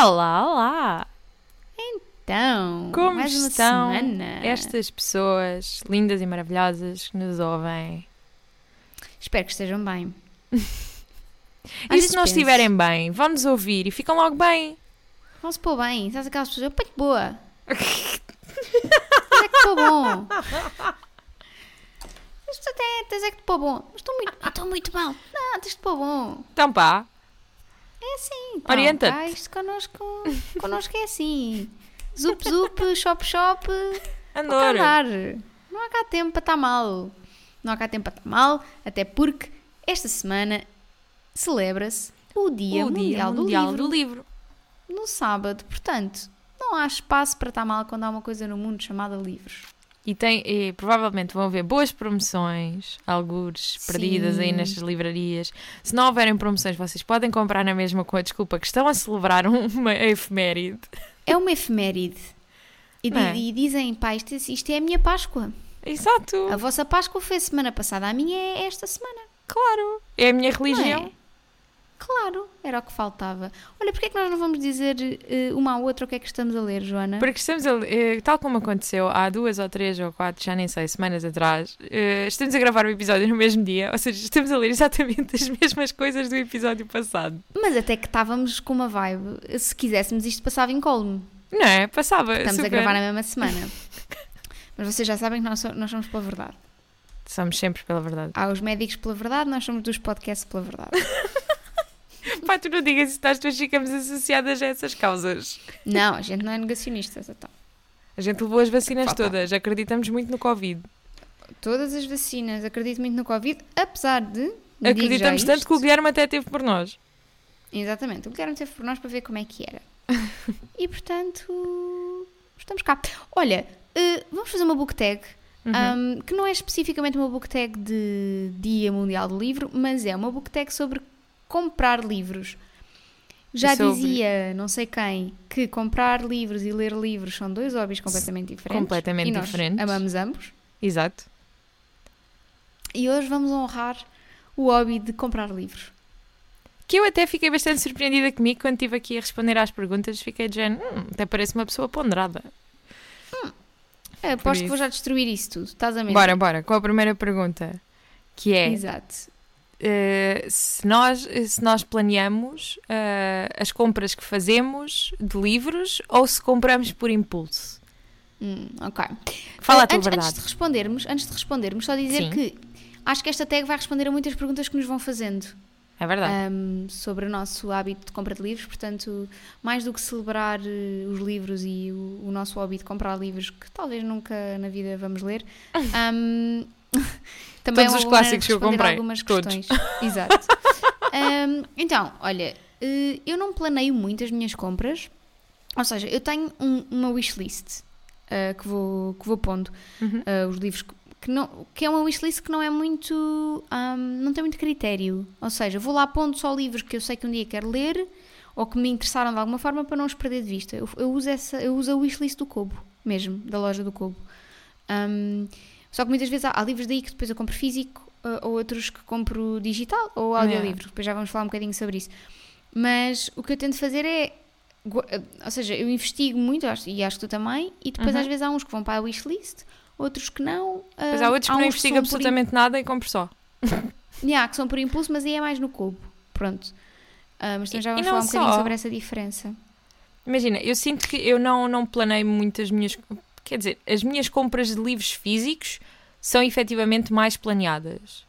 Olá! Olá! Então, Como mais uma estão semana. estas pessoas lindas e maravilhosas que nos ouvem? Espero que estejam bem. E se não penso, estiverem bem, vão-nos ouvir e ficam logo bem. Vão-se pôr bem. Sabes aquelas pessoas? Ponho boa. Mas é que estou bom. Mas tu até tens é que te pôr bom. Mas estou muito, estou muito mal. Não, tens de pôr bom. Então pá, É assim. Então, Orienta-te. pá, isto connosco, connosco é assim. Zup, zup, shop, shop. Andor. andar. Não há cá tempo para estar mal. Não há cá tempo para estar mal, até porque esta semana celebra-se o Dia, o Mundial, Dia Mundial do, do Livro, Livro. no sábado. Portanto, não há espaço para estar mal quando há uma coisa no mundo chamada livros. E, tem, e provavelmente vão haver boas promoções, algures perdidas aí Sim. nestas livrarias. Se não houverem promoções, vocês podem comprar na mesma com a desculpa que estão a celebrar um- uma efeméride. É uma efeméride. E, é? e dizem, pá, isto, isto é a minha Páscoa. Exato, A vossa Páscoa foi a semana passada, a minha é esta semana. claro. É a minha Não religião. Claro, era o que faltava. Olha, porquê é que nós não vamos dizer eh, uma à outra o que é que estamos a ler, Joana? Porque estamos a, eh, tal como aconteceu há duas ou três ou quatro, já nem sei, semanas atrás, eh, estamos a gravar o episódio no mesmo dia, ou seja, estamos a ler exatamente as mesmas coisas do episódio passado. Mas até que estávamos com uma vibe. Se quiséssemos, isto passava incólume. Não é? Passava. Estamos a super. gravar na mesma semana. Mas vocês já sabem que nós, nós somos pela verdade. Somos sempre pela verdade. Há os médicos pela verdade, nós somos dos podcasts pela verdade. Pá, tu não digas isso, nós duas ficamos associadas a essas causas. Não, a gente não é negacionista. Então. A gente levou as vacinas Falta. todas, acreditamos muito no Covid. Todas as vacinas, acredito muito no Covid, apesar de. Acreditamos tanto que o Guilherme até teve por nós. Exatamente, o Guilherme teve por nós para ver como é que era. e portanto, estamos cá. Olha, eh, vamos fazer uma book tag. Uhum. um, que não é especificamente uma book tag de Dia Mundial do Livro, mas é uma book tag sobre comprar livros. Já sobre- dizia não sei quem que comprar livros e ler livros são dois hobbies completamente diferentes. completamente e nós diferentes. Amamos ambos. Exato. E hoje vamos honrar o hobby de comprar livros. Que eu até fiquei bastante surpreendida comigo quando estive aqui a responder às perguntas. Fiquei de género, hum, até parece uma pessoa ponderada. É, aposto que vou já destruir isso tudo. Estás a mesmo? Bora, bora, com a primeira pergunta. Que é, Exato. Eh, se, nós, se nós planeamos eh, as compras que fazemos de livros ou se compramos por impulso? Hum, ok. Fala Eh, a tua antes, verdade. Antes de respondermos, antes de respondermos, só dizer Sim. que acho que esta tag vai responder a muitas perguntas que nos vão fazendo. É verdade. um, sobre o nosso hábito de compra de livros. Portanto, mais do que celebrar eh, os livros e o, o nosso hobby de comprar livros, que talvez nunca na vida vamos ler, um, também Todos é os clássicos que eu comprei, algumas todos. questões. Exato. Um, então, olha, eh, eu não planeio muito as minhas compras, ou seja, eu tenho um- uma wishlist eh, que, vou, que vou pondo Uhum. eh, os livros que, que não, que é uma wishlist que não é muito ahm, não tem muito critério ou seja, vou lá pondo só livros que eu sei que um dia quero ler ou que me interessaram de alguma forma para não os perder de vista eu, eu uso, essa, eu uso a wishlist do Kobo mesmo, da loja do Kobo Ahm, só que muitas vezes há, há livros daí que depois eu compro físico eh, ou outros que compro digital ou audiolivro, depois já vamos falar um bocadinho sobre isso mas o que eu tento fazer é eh, ou seja, eu investigo muito e acho que tu também e depois Uhum. às vezes há uns que vão para a wishlist outros que não Mas ah, há outros que não investigam por absolutamente nada e compro só. Yeah, que são por impulso, mas aí é mais no cubo. Pronto. Ah, mas também já vamos falar um bocadinho só. sobre essa diferença. Imagina, eu sinto que eu não, não planeio muito as minhas. Quer dizer, as minhas compras de livros físicos são efetivamente mais planeadas.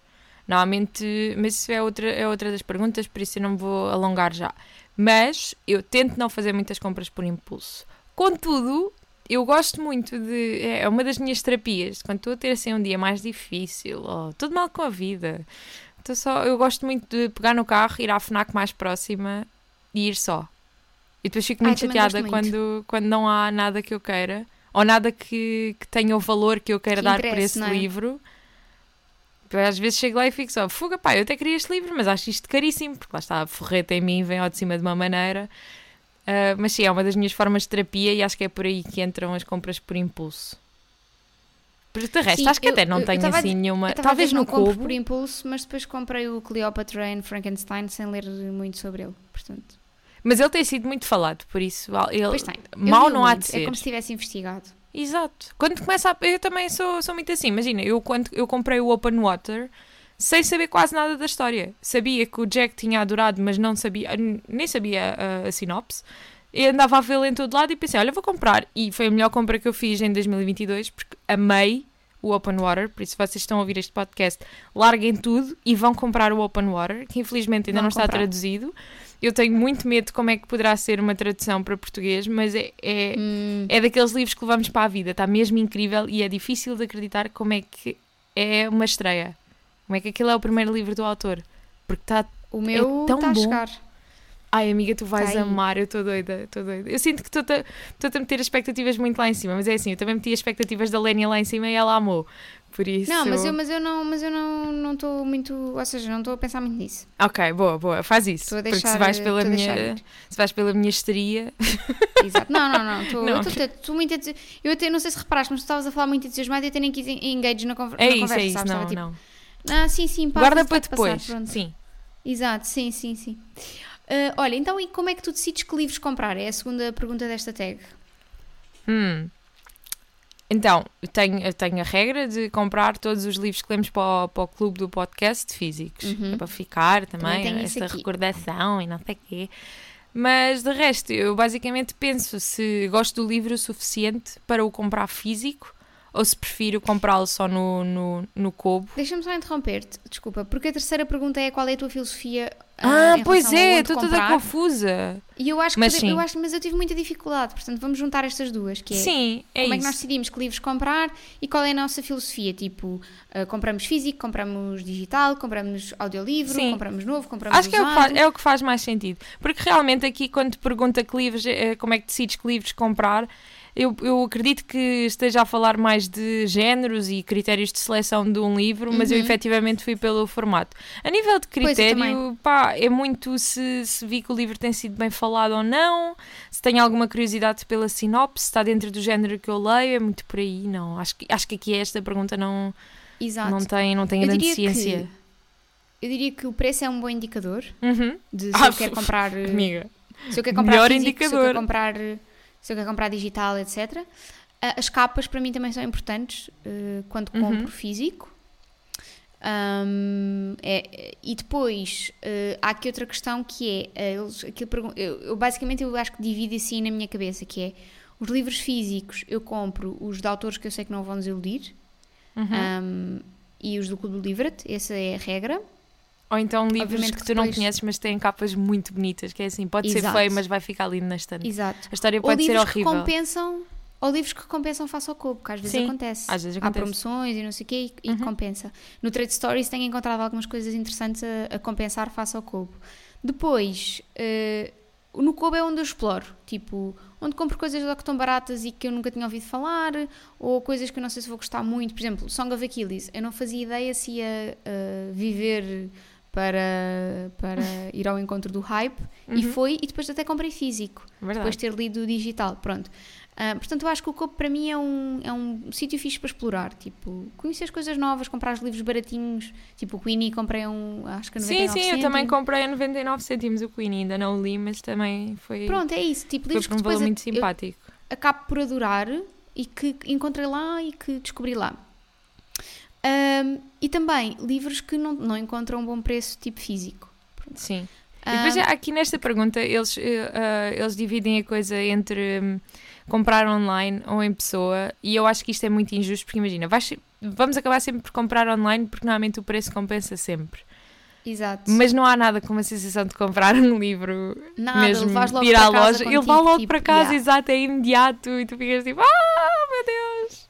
Normalmente, mas isso é outra, é outra das perguntas, por isso eu não me vou alongar já. Mas eu tento não fazer muitas compras por impulso. Contudo, eu gosto muito de. É uma das minhas terapias. Quando estou a ter assim um dia mais difícil, ou tudo mal com a vida. Estou só, eu gosto muito de pegar no carro, ir à FNAC mais próxima e ir só. E depois fico Ai, muito também chateada muito. quando, quando não há nada que eu queira ou nada que, que tenha o valor que eu queira Que dar interesse, esse é? livro. Às vezes chego lá e fico só, fuga, pá, eu até queria este livro, mas acho isto caríssimo, porque lá está, a forreta em mim vem ao de cima de uma maneira. Ah, mas sim, é uma das minhas formas de terapia e acho que é por aí que entram as compras por impulso. Porque de resto, Sim, acho que eu- até não eu- tenho assim nenhuma. Eu tava a Talvez dizer, no Kobo. por impulso, mas depois comprei o Cleopatra and Frankenstein sem ler muito sobre ele. Portanto, Mas ele tem sido muito falado, por isso ele, Pois tem. Eu mal não há de ser. É como se tivesse investigado. Exato. Quando começa a... Eu também sou, sou muito assim. Imagina, eu quando eu comprei o Open Water sem saber quase nada da história. Sabia que o Jack tinha adorado, mas não sabia, nem sabia a, a sinopse. E andava a vê-lo em todo lado e pensei, olha, vou comprar. E foi a melhor compra que eu fiz em 2022 porque amei o Open Water. Por isso, vocês estão a ouvir este podcast, larguem tudo e vão comprar o Open Water, que infelizmente ainda Vão não está traduzido. Eu tenho muito medo de como é que poderá ser uma tradução para português, mas é, é, Hum, é daqueles livros que levamos para a vida. Está mesmo incrível e é difícil de acreditar como é que é uma estreia. Como é que aquele é o primeiro livro do autor. Porque está. o meu é tão está a bom. chegar. Ai, amiga, tu vais Tá amar. Eu estou doida, estou doida. Eu sinto que a, estou-te a meter expectativas muito lá em cima, mas é assim, eu também meti as expectativas da Lénia lá em cima e ela amou. Por isso. Não, mas eu, mas eu não, mas eu não não estou muito, ou seja, não estou a pensar muito nisso. Ok, boa, boa, faz isso. A porque deixar- se vais pela minha. deixar. Se vais pela minha histeria. Exato. Não, não, não. Estou, Não. eu estou muito Eu até não sei se reparaste, mas tu estavas a falar muito entusiasmado e eu até nem quis en- engage na, conver É na isso, conversa, é isso. sabes? Não, Estava tipo, não. Ah, sim, sim, pá, Guarda para passar, depois. pronto. Sim. Exato, sim, sim, sim. Ah, olha, então e como é que tu decides que livros comprar? É a segunda pergunta desta tag. Hum. Então, eu tenho, eu tenho a regra de comprar todos os livros que lemos para o, para o clube do podcast físicos. Uhum. É para ficar também, Também aqui. recordação e não sei o quê. Mas de resto, eu basicamente penso se gosto do livro o suficiente para o comprar físico ou se prefiro comprá-lo só no, no, no Kobo. Deixa-me só interromper-te, desculpa, porque a terceira pergunta é qual é a tua filosofia Ah, em pois é, estou toda confusa. E eu acho Mas que sim. eu acho, mas eu tive muita dificuldade, portanto vamos juntar estas duas, que é Sim, é como é isso. que nós decidimos que livros comprar e qual é a nossa filosofia, tipo, ah, compramos físico, compramos digital, compramos audiolivro, Sim. compramos novo, compramos Acho que é o que, usado. faz, é o que faz mais sentido. Porque realmente aqui, quando te pergunta que livros, eh, como é que decides que livros comprar, eu, eu acredito que esteja a falar mais de géneros e critérios de seleção de um livro, mas eu Uhum. efetivamente fui pelo formato. A nível de eu critério, pá, é muito se, se vi que o livro tem sido bem falado ou não, se tenho alguma curiosidade pela sinopse, se está dentro do género que eu leio, é muito por aí, não. Acho que, acho que aqui esta pergunta não, Exato. não tem, não tem Eu grande diria que- ciência. Eu diria que o preço é um bom indicador Uhum. de se Ah, eu quero comprar, Amiga. se eu quero comprar melhor físico, se eu indicador. quero comprar, se eu quero comprar digital, etc. Ah, As capas para mim também são importantes eh, quando Uhum. compro físico. Ahm, é- e depois eh, há aqui outra questão que é eles, eu, eu basicamente eu acho que divido assim na minha cabeça que é os livros físicos eu compro os de autores que eu sei que não vão desiludir Uhum. ahm, e os do Clube do Livret, essa é a regra Ou então livros Obviamente que tu não depois- conheces, mas têm capas muito bonitas, que é assim, pode ser Exato. feio, mas vai ficar lindo na estante. exato A história pode ser livros que horrível. compensam ou livros que compensam face ao cubo, que às vezes Sim, acontece. às vezes Há acontece. promoções e não sei o quê e, Uhum. compensa. No Trade Stories tenho encontrado algumas coisas interessantes a, a compensar face ao cubo. Depois, eh, no cubo é onde eu exploro, tipo, onde compro coisas lá que estão baratas e que eu nunca tinha ouvido falar, ou coisas que eu não sei se vou gostar muito. Por exemplo, Song of Achilles, eu não fazia ideia se ia eh, viver para, para ir ao encontro do hype, e Uhum. foi, e depois até comprei físico Verdade. depois de ter lido o digital, pronto. Ah, portanto, eu acho que o Copo para mim é um, é um sítio fixe para explorar, tipo, conhecer as coisas novas, comprar os livros baratinhos, tipo o Queenie comprei um, acho que a 99 Sim, sim, eu também comprei a 99 cêntimos o Queen, ainda não li, mas também foi, Pronto, é isso, tipo, foi livros que um depois muito simpático. acabo por adorar e que encontrei lá e que descobri lá. Ahm, e também livros que não, não encontram um bom preço, tipo físico. Sim. E depois, Ah, aqui nesta pergunta, eles, ah, eles dividem a coisa entre hum, comprar online ou em pessoa, e eu acho que isto é muito injusto, porque imagina, vais- vamos acabar sempre por comprar online, porque normalmente o preço compensa sempre. Exato. Mas não há nada como a sensação de comprar um livro Nada, mesmo levas logo ir à loja, ele vai logo tipo, para casa, yeah. exato, é imediato, e tu ficas tipo, ah, meu Deus!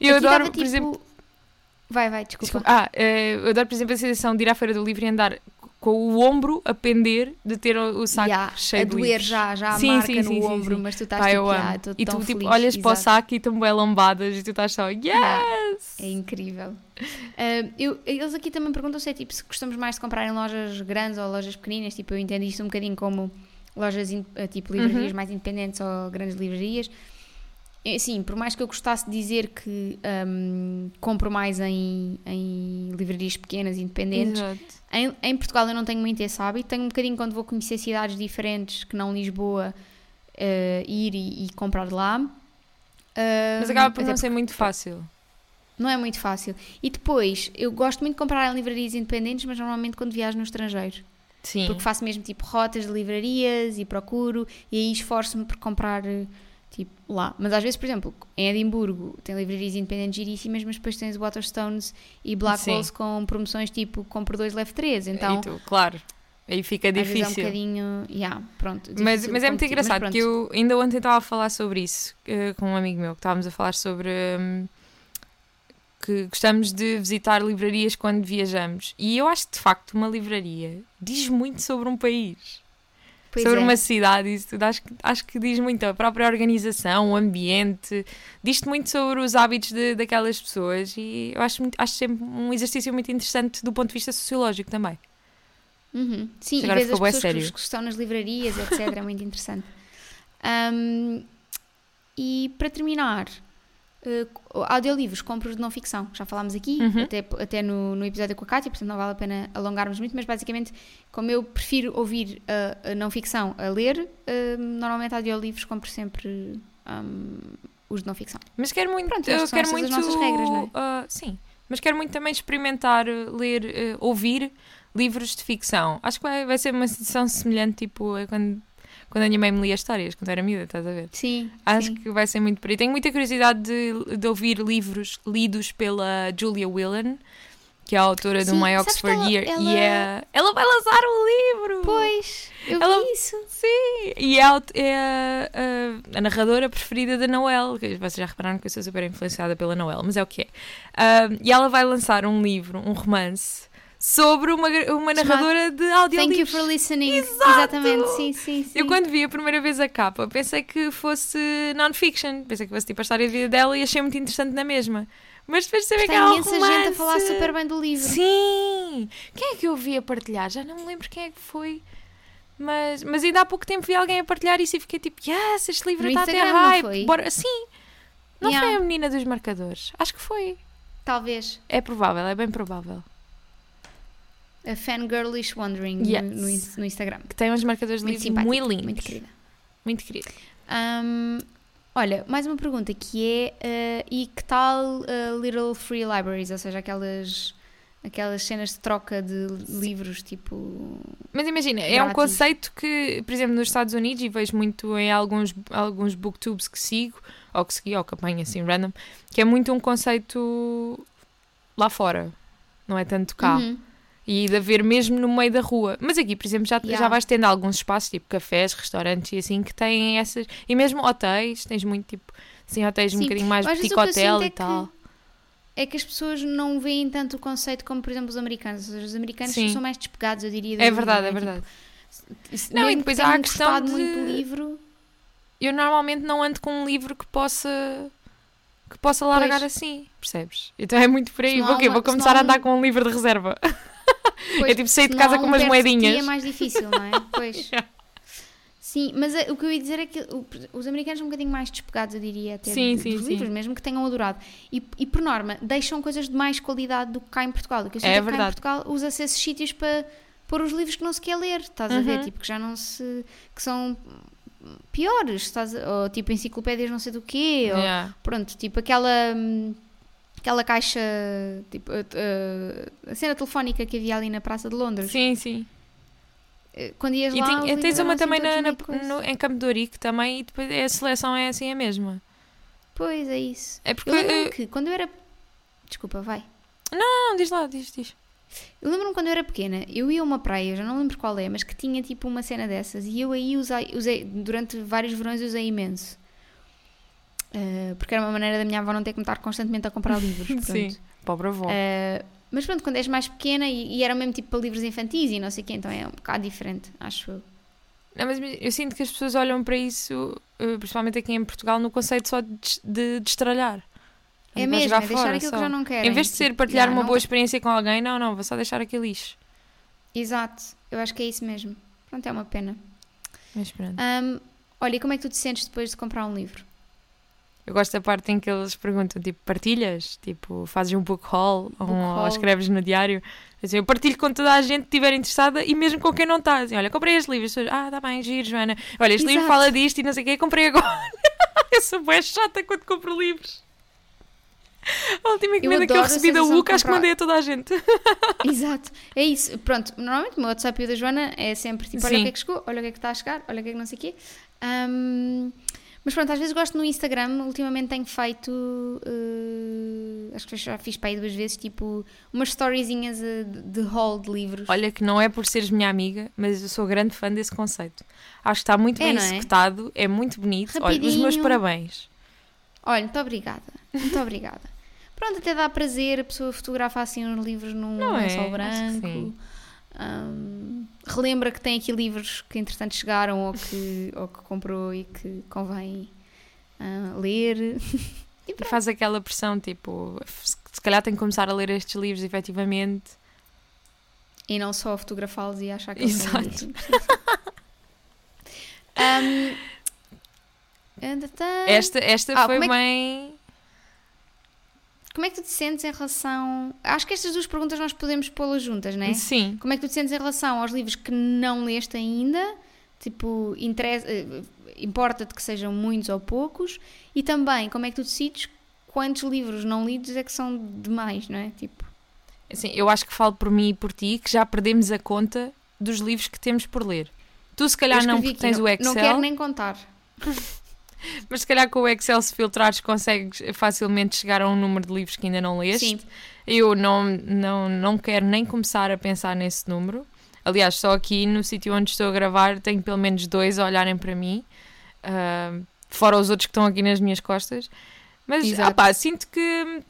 Eu Aqui adoro, por exemplo, Vai, vai, desculpa. Desculpa. Ah, eh, eu adoro, por exemplo, a sensação de ir à feira do livro e andar com o ombro a pender de ter o, o saco Ya, cheio a de doer livros. já, já a Sim, marca sim, no sim, ombro, sim. mas tu estás Pá, tipo, "Ah, E tu tipo, feliz", olhas para o exato. saco e estão bem lambadas e tu estás só, yes! É incrível. Ah, eu- eles aqui também perguntam se é tipo se gostamos mais de comprar em lojas grandes ou lojas pequeninas. Tipo, eu entendo isto um bocadinho como lojas ah, tipo livrarias Uhum. mais independentes ou grandes livrarias. É, sim, por mais que eu gostasse de dizer que hum, compro mais em, em livrarias pequenas e independentes, em, em Portugal eu não tenho muito esse hábito. Tenho um bocadinho quando vou conhecer cidades diferentes que não Lisboa, eh, ir e, e comprar lá. Mas Hum, acaba por não ser muito fácil. não é muito fácil. E depois, eu gosto muito de comprar em livrarias independentes, mas normalmente quando viajo no estrangeiro. Sim. Porque faço mesmo tipo rotas de livrarias e procuro e aí esforço-me por comprar eh, tipo lá. Mas às vezes, por exemplo, em Edimburgo tem livrarias independentes giríssimas, mas depois tens Waterstones e Blackwells com promoções tipo compro dois, leve três. Então, tu, claro. Aí fica às vezes é um difícil. bocadinho. Yeah, pronto, Mas, difícil mas é muito. Mas engraçado que eu ainda ontem estava a falar sobre isso eh, com um amigo meu, que estávamos a falar sobre hum, que gostamos de visitar livrarias quando viajamos. E eu acho que de facto uma livraria diz muito sobre um país, Pois sobre é. uma cidade, isso tudo. Acho, que- acho que diz muito a própria organização, o ambiente, diz muito sobre os hábitos de- daquelas pessoas e eu acho, muito- acho sempre um exercício muito interessante do ponto de vista sociológico também. Uhum. Sim, Agora e vês as pessoas que, sério. que estão nas livrarias, etc. é muito interessante. Um, e para terminar, uh, audiolivros, compro de não ficção. Já falámos aqui, Uhum. até, até no, no episódio com a Kátia, portanto não vale a pena alongarmos muito, mas basicamente, como eu prefiro ouvir a, a não ficção a ler, uh, normalmente audiolivros compro sempre um, os de não ficção. Mas quero muito. Pronto, eu quero muito. as nossas regras, não é? ah, sim. Mas quero muito também experimentar uh, ler, uh, ouvir livros de ficção. Acho que vai, vai ser uma sensação semelhante, tipo, a quando, quando a minha mãe me lia histórias, quando era miúda, estás a ver? Sim, Acho sim. que vai ser muito por aí. Tenho muita curiosidade de, de ouvir livros lidos pela Julia Whelan, que é a autora do Sim, My Oxford ela- Year. E ela- é, ela vai lançar um livro! Pois, eu Ela- vi isso. Sim, e é, a é a, a- a narradora preferida da Noel. que Vocês já repararam que eu sou super influenciada pela Noel, mas é o que é. Ah, e ela vai lançar um livro, um romance, sobre uma, uma narradora de Thank audiolivros. you for listening. Exato! Exatamente, sim, sim, sim. Eu quando vi a primeira vez a capa pensei que fosse non-fiction, pensei que fosse tipo a história de vida dela e achei muito interessante na mesma. Mas depois de saber que Tem é imensa romance... gente a falar super bem do livro. Sim! Quem é que eu vi a partilhar? Já não me lembro quem é que foi. Mas, mas ainda há pouco tempo vi alguém a partilhar isso e fiquei tipo, yes, este livro está a ter Instagram, não hype. Bora. Sim! Não Yeah. foi a menina dos marcadores? Acho que foi. Talvez. É provável, é bem provável. A Fangirlish Wandering Yes. no, no in- no Instagram. Que tem uns marcadores de Muito livros muito lindos. Muito querida. Muito querido. Ahm, olha, mais uma pergunta que é: ah, e que tal ah, Little Free Libraries? Ou seja, aquelas, aquelas cenas de troca de livros, tipo. Mas imagina, é um conceito que, por exemplo, nos Estados Unidos, e vejo muito em alguns, alguns booktubes que sigo, ou que segui, ou que apanho assim random, que é muito um conceito lá fora, não é tanto cá. Uhum. E de haver mesmo no meio da rua. Mas aqui, por exemplo, já, Yeah. já vais tendo alguns espaços, tipo cafés, restaurantes e assim, que têm essas. E mesmo hotéis, tens muito tipo. Assim, hotéis um Sim. bocadinho mais boutique hotel e é que- tal. É que as pessoas não veem tanto o conceito como, por exemplo, os americanos. Ou seja, os americanos Sim. são mais despegados, eu diria. É verdade, é verdade. Tipo, Não, e depois há a questão de- muito livro. Eu normalmente não ando com um livro que possa. que possa largar Pois. assim, percebes? Então é muito por aí. Vou, uma- Vou começar a andar um- com um livro de reserva. Pois, É tipo sair de casa com um umas ti moedinhas. É mais difícil, não é? Pois. Sim, mas eh, o que eu ia dizer é que o- os americanos são um bocadinho mais despegados, eu diria, até Sim, de- sim, dos sim. livros, mesmo que tenham adorado. E, e, por norma, deixam coisas de mais qualidade do que cá em Portugal. O que eu sinto É é que cá em. Portugal usa-se esses sítios para pôr os livros que não se quer ler, estás a ver? Uhum. Tipo, que já não se. que são piores, estás a- ou tipo enciclopédias não sei do quê, ou Yeah. pronto, tipo aquela. hum, Aquela caixa, tipo, a, a- a cena telefónica que havia ali na Praça de Londres. Sim, sim. Eh, Quando ias E lá, os tens uma eram também assim na, na- no- em Campo de Ourique também e depois a seleção é assim a mesma. Pois é isso. É porque. Eu lembro-me eh, que quando eu era. Desculpa, vai. Não, diz lá, diz, diz. Eu lembro-me quando eu era pequena, eu ia a uma praia, eu já não lembro qual é, mas que tinha tipo uma cena dessas e eu aí usei, usei durante vários verões usei imenso. Eh, porque era uma maneira da minha avó não ter que me estar constantemente a comprar livros. Sim. Pobre avó. Eh, mas pronto, quando és mais pequena e, e era mesmo tipo para livros infantis e não sei o quê, então é um bocado diferente, acho eu. Não, mas eu sinto que as pessoas olham para isso, eh, principalmente aqui em Portugal, no conceito só de, de, de estralhar. É Não mesmo, é deixar fora, aquilo só. que já não querem. Em vez de ser Tipo, partilhar já, uma boa experiência com alguém, não, não, vou só deixar aquele lixo. Exato, eu acho que é isso mesmo. Pronto, é uma pena. Mas pronto. Ahm, olha, e como é que tu te sentes depois de comprar um livro? Eu gosto da parte em que eles perguntam, tipo, partilhas? Tipo, fazes um book haul, Book ou, haul. ou escreves no diário? Assim, eu partilho com toda a gente que estiver interessada e mesmo com quem não está. Assim, olha, comprei este livro. As pessoas, ah, tá bem, giro, Joana. Olha, este livro Exato. fala disto e não sei o quê, comprei agora. eu sou bem chata quando compro livros. A última encomenda que eu recebi da sensação de UCA, acho que mandei a toda a gente. Exato, é isso. Pronto, normalmente o meu WhatsApp e o da Joana é sempre tipo: olha Sim. o que é que chegou, olha o que é que está a chegar, olha o que é que não sei o quê. Ahm, mas pronto, às vezes gosto no Instagram. Ultimamente tenho feito, eh, acho que já fiz para aí duas vezes, tipo umas storyzinhas eh, de, haul de livros. Olha que não é por seres minha amiga, mas eu sou grande fã desse conceito. Acho que está muito É, bem é? executado, é muito bonito. Olha, os meus Rapidinho. parabéns. Olha, muito obrigada, muito obrigada. Pronto, até dá prazer a pessoa fotografa assim uns livros num Não é? lençol que branco. Ahm, relembra que tem aqui livros que entretanto chegaram ou que, ou que comprou e que convém ah, ler. E faz aquela pressão, tipo, se calhar tenho que começar a ler estes livros efetivamente. E não só fotografá-los e achar que Exato. tá. Esta, esta Ah, foi é bem. Como é que tu te sentes em relação. Acho que estas duas perguntas nós podemos pô-las juntas, não é? Sim. Como é que tu te sentes em relação aos livros que não leste ainda? Tipo, interessa- eh, importa-te que sejam muitos ou poucos? E também, como é que tu decides quantos livros não lidos é que são demais, não é? Tipo, Assim, eu acho que falo por mim e por ti que já perdemos a conta dos livros que temos por ler. Tu, se calhar, não, porque tens não, o Excel, Não quero nem contar. mas se calhar com o Excel, se filtrares, consegues facilmente chegar a um número de livros que ainda não leste. Sim. Eu não, não, não quero nem começar a pensar nesse número. Aliás, só aqui no sítio onde estou a gravar tenho pelo menos dois a olharem para mim, ah, fora os outros que estão aqui nas minhas costas. Mas ah pá, sinto que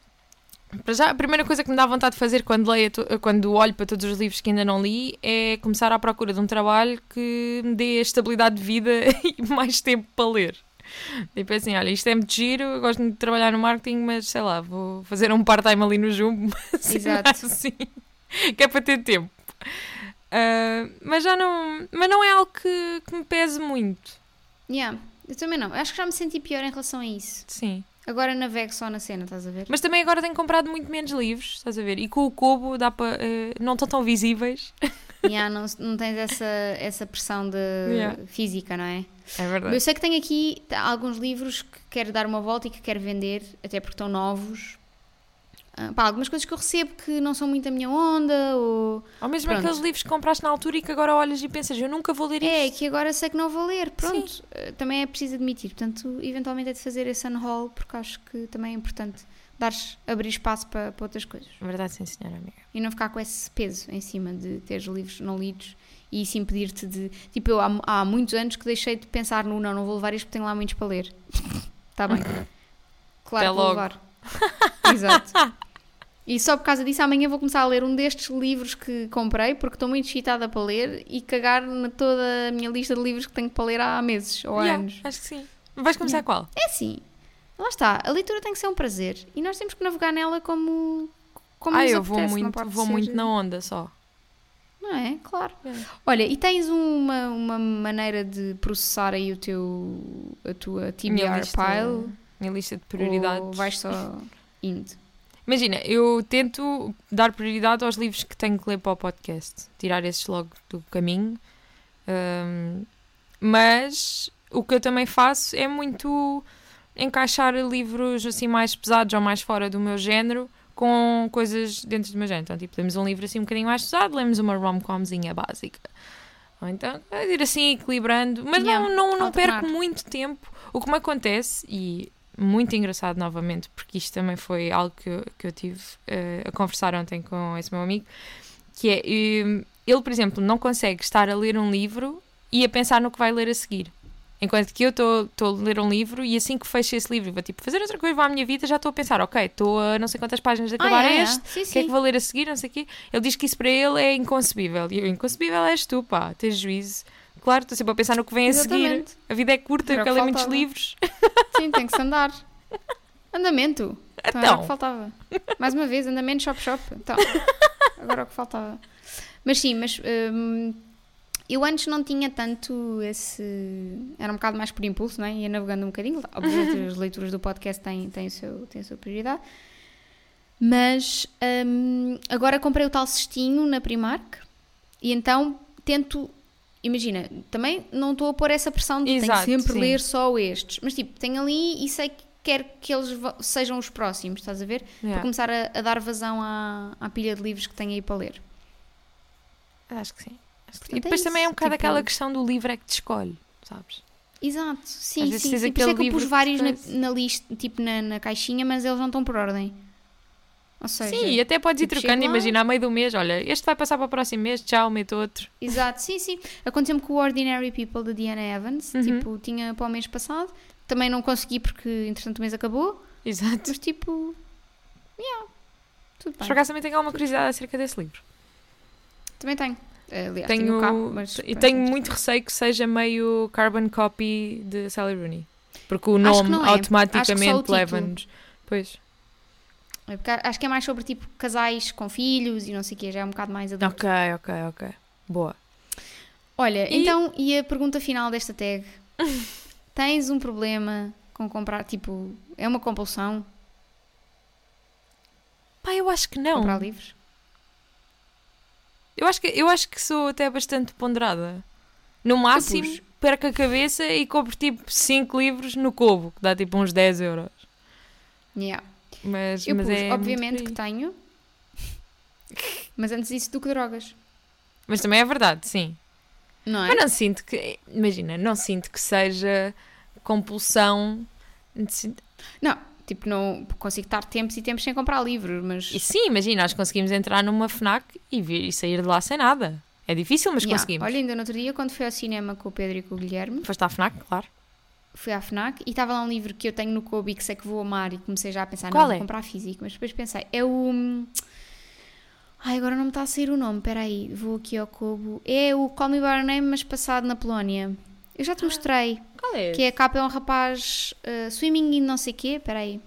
para já a primeira coisa que me dá vontade de fazer quando, leio, quando olho para todos os livros que ainda não li é começar à procura de um trabalho que me dê estabilidade de vida e mais tempo para ler. Tipo assim, olha, isto é muito giro, eu gosto muito de trabalhar no marketing, mas sei lá, vou fazer um part-time ali no Jumbo, assim, Exato. assim, que é para ter tempo. Ah, mas já não, mas não é algo que, que me pese muito, Yeah, eu também não. Acho que já me senti pior em relação a isso. sim. Agora navego só na cena, estás a ver? Mas também agora tenho comprado muito menos livros, estás a ver? E com o Kobo dá para, eh, não estão tão visíveis. Yeah, não, não tens essa, essa pressão de Yeah. física, não é? É Eu verdade. sei que tenho aqui alguns livros que quero dar uma volta e que quero vender, até porque estão novos. Ah, pá, algumas coisas que eu recebo que não são muito a minha onda, ou. Ou mesmo Pronto. aqueles livros que compraste na altura e que agora olhas e pensas, eu nunca vou ler É, isto. que agora sei que não vou ler. Pronto, eh, também é preciso admitir. Portanto, eventualmente é de fazer esse unhaul, porque acho que também é importante dares, abrir espaço para, para outras coisas. Verdade, sim, senhora amiga. E não ficar com esse peso em cima de teres livros não lidos e isso impedir-te de. Tipo, eu há, há muitos anos que deixei de pensar no não, não vou levar isto porque tenho lá muitos para ler. Está bem. Claro Até que vou levar. Exato. E só por causa disso, amanhã vou começar a ler um destes livros que comprei, porque estou muito excitada para ler e cagar na toda a minha lista de livros que tenho para ler há meses ou Yeah, anos. acho que sim. Vais começar Yeah. qual? É assim, lá está, a leitura tem que ser um prazer e nós temos que navegar nela como. como ah, eu vou apetece, não muito, vou ser- muito na onda só. Não é? Claro. É. Olha, e tens uma, uma maneira de processar aí o teu, a tua Minha TBR lista- pile? Minha lista de prioridades. Ou vais só indo? Imagina, eu tento dar prioridade aos livros que tenho que ler para o podcast, tirar esses logo do caminho. Ahm, mas o que eu também faço é muito encaixar livros assim mais pesados ou mais fora do meu género com coisas dentro do meu género. Então, tipo, lemos um livro assim um bocadinho mais pesado, lemos uma rom-comzinha básica. Ou então, ir assim equilibrando, mas Yeah, não, não, não perco muito tempo. O que me acontece, e muito engraçado novamente, porque isto também foi algo que eu, que eu tive eh, a conversar ontem com esse meu amigo, que é, eh, ele, por exemplo, não consegue estar a ler um livro e a pensar no que vai ler a seguir. Enquanto que eu estou a ler um livro e assim que fecho esse livro e vou tipo, fazer outra coisa, vou à minha vida, já estou a pensar, ok, estou a não sei quantas páginas de acabar Ah, é, é. este, o que é que sim. vou ler a seguir, não sei o quê. Ele diz que isso para ele é inconcebível. E eu, inconcebível és tu, pá, tens juízo. Claro, estou sempre a pensar no que vem a seguir. Exatamente. A vida é curta, eu quero que ler muitos livros. Sim, tem que se andar. Andamento. Então, era o Então. que faltava. Mais uma vez, andamento, shop, shop. Então, agora é o que faltava. Mas sim, mas hum, eu antes não tinha tanto esse. Era um bocado mais por impulso, não é? Ia navegando um bocadinho. Obviamente, as leituras do podcast têm, têm, o seu, têm a sua prioridade. Mas hum, agora comprei o tal cestinho na Primark e então tento. Imagina, também não estou a pôr essa pressão de Exato, tenho sempre sim. ler só estes, mas tipo, tenho ali e sei que quero que eles sejam os próximos, estás a ver? Para Yeah. começar a, a dar vazão à, à pilha de livros que tenho aí para ler. Acho que sim. Portanto, E é depois também é um bocado tipo- aquela questão do livro é que te escolhe, sabes? Exato, sim, sim, sim. Por isso é que eu pus vários na, na lista, tipo na, na caixinha, mas eles não estão por ordem. Ou seja, Sim, e até podes ir tipo, trocando, chego lá- imagina, a meio do mês, olha, este vai passar para o próximo mês, tchau, meto outro. exato, sim, sim. Aconteceu-me com o Ordinary People da Diana Evans, Uhum. tipo, tinha para o mês passado, também não consegui porque entretanto o mês acabou, Exato. mas tipo, yeah, tudo bem. por acaso também tenho alguma curiosidade acerca desse livro. Também tenho. Aliás, tenho, tenho cá, mas e tenho muito receio que seja meio carbon copy de Sally Rooney. Porque o nome é. Automaticamente leva-nos. Pois. É porque Acho que é mais sobre tipo casais com filhos e não sei o quê, já é um bocado mais adulto. Ok, ok, ok. Boa. Olha, E- então, e a pergunta final desta tag? Tens um problema com comprar, tipo, é uma compulsão Pá, eu acho que não. comprar livros? Eu acho que, eu acho que sou até bastante ponderada. No máximo, pus- perco a cabeça e compro tipo 5 livros no Kobo, que dá tipo uns 10 euros. Yeah. Mas, Eu mas pus, é obviamente que tenho, mas antes disso do que drogas, Mas também é verdade, sim. não é? Mas não sinto que. Imagina, não sinto que seja compulsão. Não, tipo, não consigo estar tempos e tempos sem comprar livros, mas E sim, imagina, nós conseguimos entrar numa FNAC e, vir, e sair de lá sem nada. É difícil, mas Yeah. conseguimos. Olha, ainda no outro dia, quando fui ao cinema com o Pedro e com o Guilherme, Foste à FNAC, claro. fui à FNAC e estava lá um livro que eu tenho no Kobe e que sei que vou amar e comecei já a pensar, Qual não, é? vou comprar físico, mas depois pensei, é o... Ai, agora não me está a sair o nome, espera aí, vou aqui ao Kobo. É o Call Me By Your Name, mas passado na Polónia. Eu já te mostrei, Qual é? que é a capa é um rapaz uh, swimming e não sei o quê, espera aí.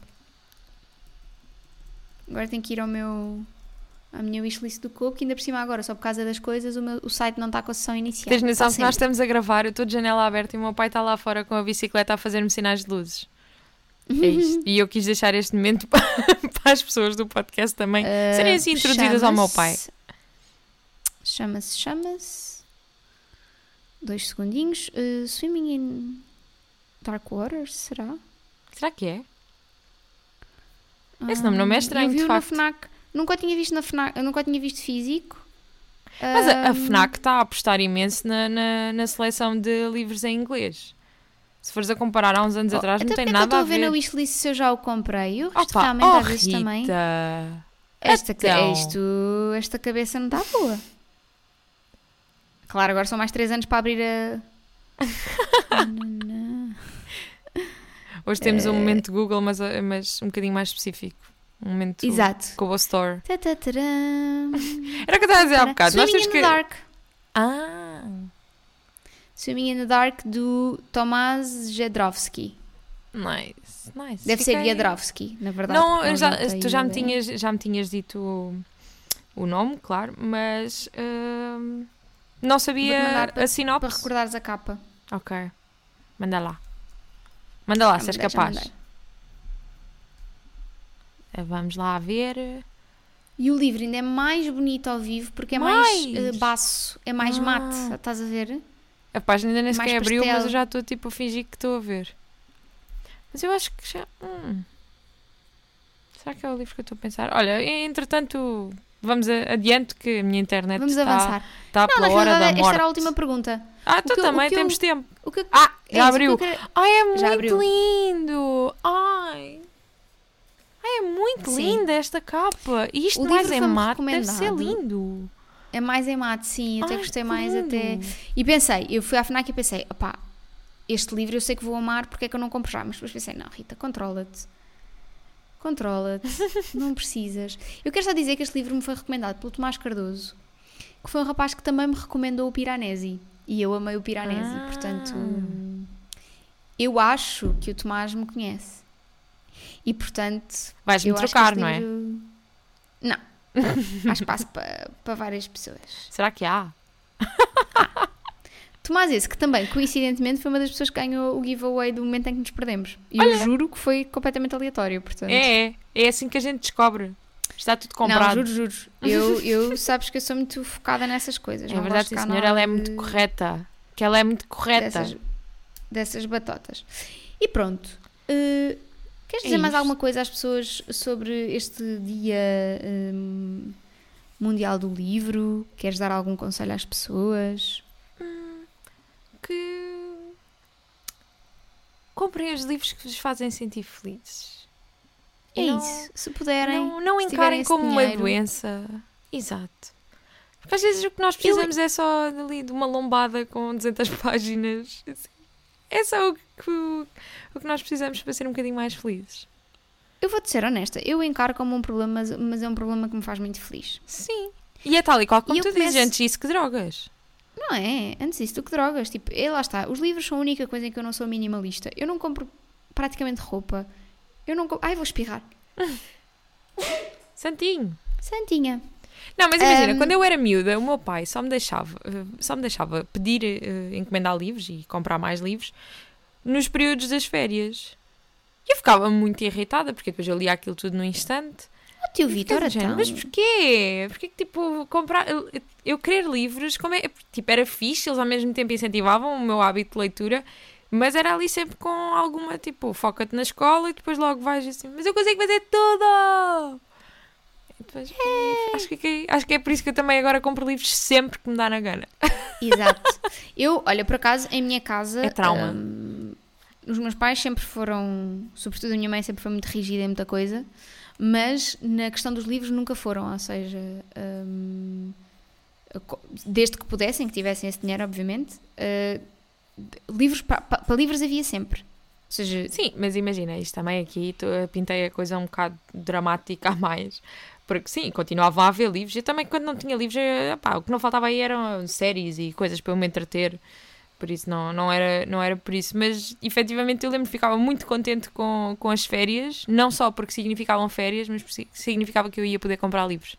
Agora tenho que ir ao meu... À minha wishlist do Kobo, que ainda por cima agora, só por causa das coisas, o, meu, o site não está com a sessão inicial. Tens noção que nós estamos a gravar, eu estou de janela aberta e o meu pai está lá fora com a bicicleta a fazer-me sinais de luzes. É isto. E eu quis deixar este momento para as pessoas do podcast também serem assim Uh, introduzidas ao meu pai. Chama-se, chama-se. Dois segundinhos. Uh, swimming in Dark Waters, será? Será que é? Esse nome não me é estranho, eu vi de o na facto. FNAC. Nunca o tinha visto na FNAC, nunca o tinha visto físico. Mas a, a FNAC está a apostar imenso na, na, na seleção de livros em inglês. Se fores a comparar há uns anos oh, atrás, não tem nada a eu estou a ver ver. na wishlist se eu já o comprei. Eu isto Opa, realmente oh, às vezes Rita. também. Esta, ca- Então. isto, esta cabeça não está boa. Claro, agora são mais 3 anos para abrir a. Hoje temos um momento Google, mas, mas um bocadinho mais específico. Um momento Exato. Kobo Store. Tataram. Era o que eu estava a dizer há bocado. Nós Swimming temos in the que. Dark. Ah! Swimming in the Dark do Tomás Jadrowski. Nice, nice. Deve ser Fiquei- Jadrowski, na verdade. Não, eu já, tu já me, o- tinhas, já me tinhas dito o, o nome, claro, mas hum, não sabia a Para sinopse. recordares a capa. Ok, manda lá. Manda lá, Já se és capaz. Eh, Vamos lá ver. E o livro ainda é mais bonito ao vivo porque é mais, Mais? eh, baço, é mais Ah. mate, estás a ver? A página ainda nem sequer abriu, mas eu já estou tipo a fingir que estou a ver. Mas eu acho que já. hum. Será que é o livro que eu estou a pensar? Olha, entretanto, vamos adiante que a minha internet Vamos está, avançar. está Não, pela hora da morte. esta era a última pergunta. Ah, tu eu- também que eu- temos tempo. Que, Ah, é já abriu. que quero- Ai, é muito abriu. lindo! Ai! Ai, é muito Sim. linda esta capa. E isto O mais em mate deve ser lindo. É mais em mate, sim. Eu até Ai, gostei mais lindo. até. E pensei, eu fui à FNAC e pensei, opá, este livro eu sei que vou amar, porque é que eu não compro já? Mas depois pensei, não, Rita, controla-te. Controla-te. não precisas. Eu quero só dizer que este livro me foi recomendado pelo Tomás Cardoso, que foi um rapaz que também me recomendou o Piranesi. E eu amei o Piranesi. Ah. Portanto, eu acho que o Tomás me conhece. E portanto, Vais-me trocar, não é? livro- Não. Há espaço para, para várias pessoas. Será que há? Tomás esse, que também, coincidentemente, foi uma das pessoas que ganhou o giveaway do momento em que nos perdemos. E eu juro que foi completamente aleatório, portanto. É, é. É assim que a gente descobre. Está tudo Não, comprado. juro, juro. Eu, eu sabes que eu sou muito focada nessas coisas. é não verdade, sim, cá senhora. Ela é de- muito correta. Que ela é muito correta. dessas, dessas batotas. E pronto. eh, queres É dizer mais alguma coisa às pessoas sobre este dia hum, mundial do livro? Queres dar algum conselho às pessoas? Comprem os livros que vos fazem sentir felizes. É não- isso. Se puderem. Não, não se encarem como uma dinheiro. doença. Exato. Porque às vezes o que nós precisamos é só ali de uma lombada com 200 páginas. É só o que, o que nós precisamos para ser um bocadinho mais felizes. Eu vou-te ser honesta. Eu encaro como um problema, mas, é um problema que me faz muito feliz. Sim. E é tal e qual como E eu tu dizes começo- antes isso que drogas. Não é? Antes disso, do que drogas. Tipo, é, lá está. Os livros são a única coisa em que eu não sou minimalista. Eu não compro praticamente roupa. Eu não compro... Ai, vou espirrar. Santinho. Santinha. Não, mas imagina, Ahm. quando eu era miúda, o meu pai só me deixava, só me deixava pedir, eh, encomendar livros e comprar mais livros nos períodos das férias. E eu ficava muito irritada, porque depois eu lia aquilo tudo no instante. Tio Vitor, então. Mas porquê? Porquê que, tipo, comprar... Eu, eu querer livros, como é... Tipo, era fixe, eles ao mesmo tempo incentivavam o meu hábito de leitura, mas era ali sempre com alguma, tipo, foca-te na escola e depois logo vais assim, mas eu consigo fazer tudo! Depois, acho, que, acho que é por isso que eu também agora compro livros sempre que me dá na gana. Exato. Eu, olha, por acaso, em minha casa. É trauma. hum, os meus pais sempre foram. Sobretudo a minha mãe sempre foi muito rígida em muita coisa. Mas na questão dos livros nunca foram. Ou seja. co- desde que pudessem, que tivessem esse dinheiro, obviamente. uh, livros. Para livros havia sempre. Ou seja, Sim, mas imagina, isto também aqui, pintei a coisa um bocado dramática a mais. Porque sim, continuavam a haver livros. Eu também, quando não tinha livros, eu, o que não faltava aí eram séries e coisas para eu me entreter. Por isso não, não, era, não era por isso. Mas efetivamente eu lembro que ficava muito contente com, com as férias. Não só porque significavam férias, mas porque significava que eu ia poder comprar livros.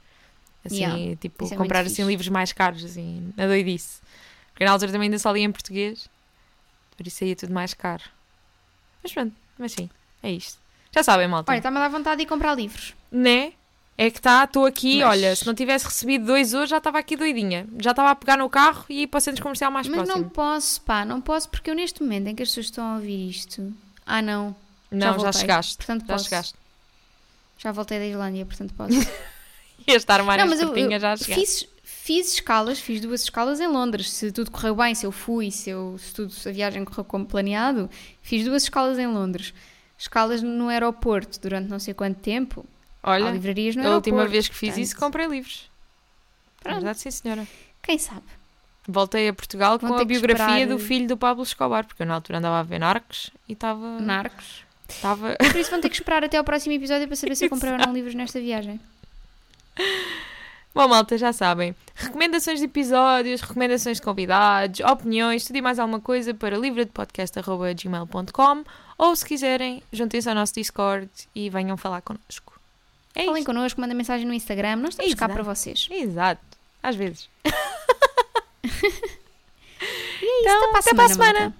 Assim, Yeah, tipo, isso é comprar assim fixe. livros mais caros, assim, na doidice. Porque na altura também ainda só lia em português. Por isso é tudo mais caro. Mas pronto, mas sim, é isto. Já sabem, malta. olha, está-me a dar vontade de ir comprar livros. Né? É que está, estou aqui, Mas- olha, se não tivesse recebido dois hoje, já estava aqui doidinha. Já estava a pegar no carro e ir para o centro comercial mais Mas próximo. não posso, pá, não posso porque eu neste momento em que as pessoas estão a ouvir isto. Ah, não. Não, já, chegaste. Portanto, Já posso. chegaste. Já voltei da Islândia, portanto posso. Ia estar mais Não, mas eu, eu já chegaste. fiz, fiz escalas, fiz duas escalas em Londres. Se tudo correu bem, se eu fui, se, eu, se, tudo, se a viagem correu como planeado, fiz duas escalas em Londres. Escalas no aeroporto durante não sei quanto tempo. Há Olha, livrarias no a última vez que fiz portanto, isso, comprei livros. Pronto. verdade, sim, senhora. Quem sabe? Voltei a Portugal Vão com a biografia esperar- do filho do Pablo Escobar, porque eu na altura andava a ver Narcos e estava. Narcos. estava Por isso vão ter que esperar até ao próximo episódio para saber se eu comprei ou não livros nesta viagem. Bom, malta, já sabem. Recomendações de episódios, recomendações de convidados, opiniões, tudo e mais alguma coisa para livradepodcast.gmail.com ou se quiserem, juntem-se ao nosso Discord e venham falar connosco. É Falem isso. connosco, mandem mensagem no Instagram. Nós estamos cá Exato. para vocês. Exato. Às vezes. E é isso, Então, até para a até para a semana. semana.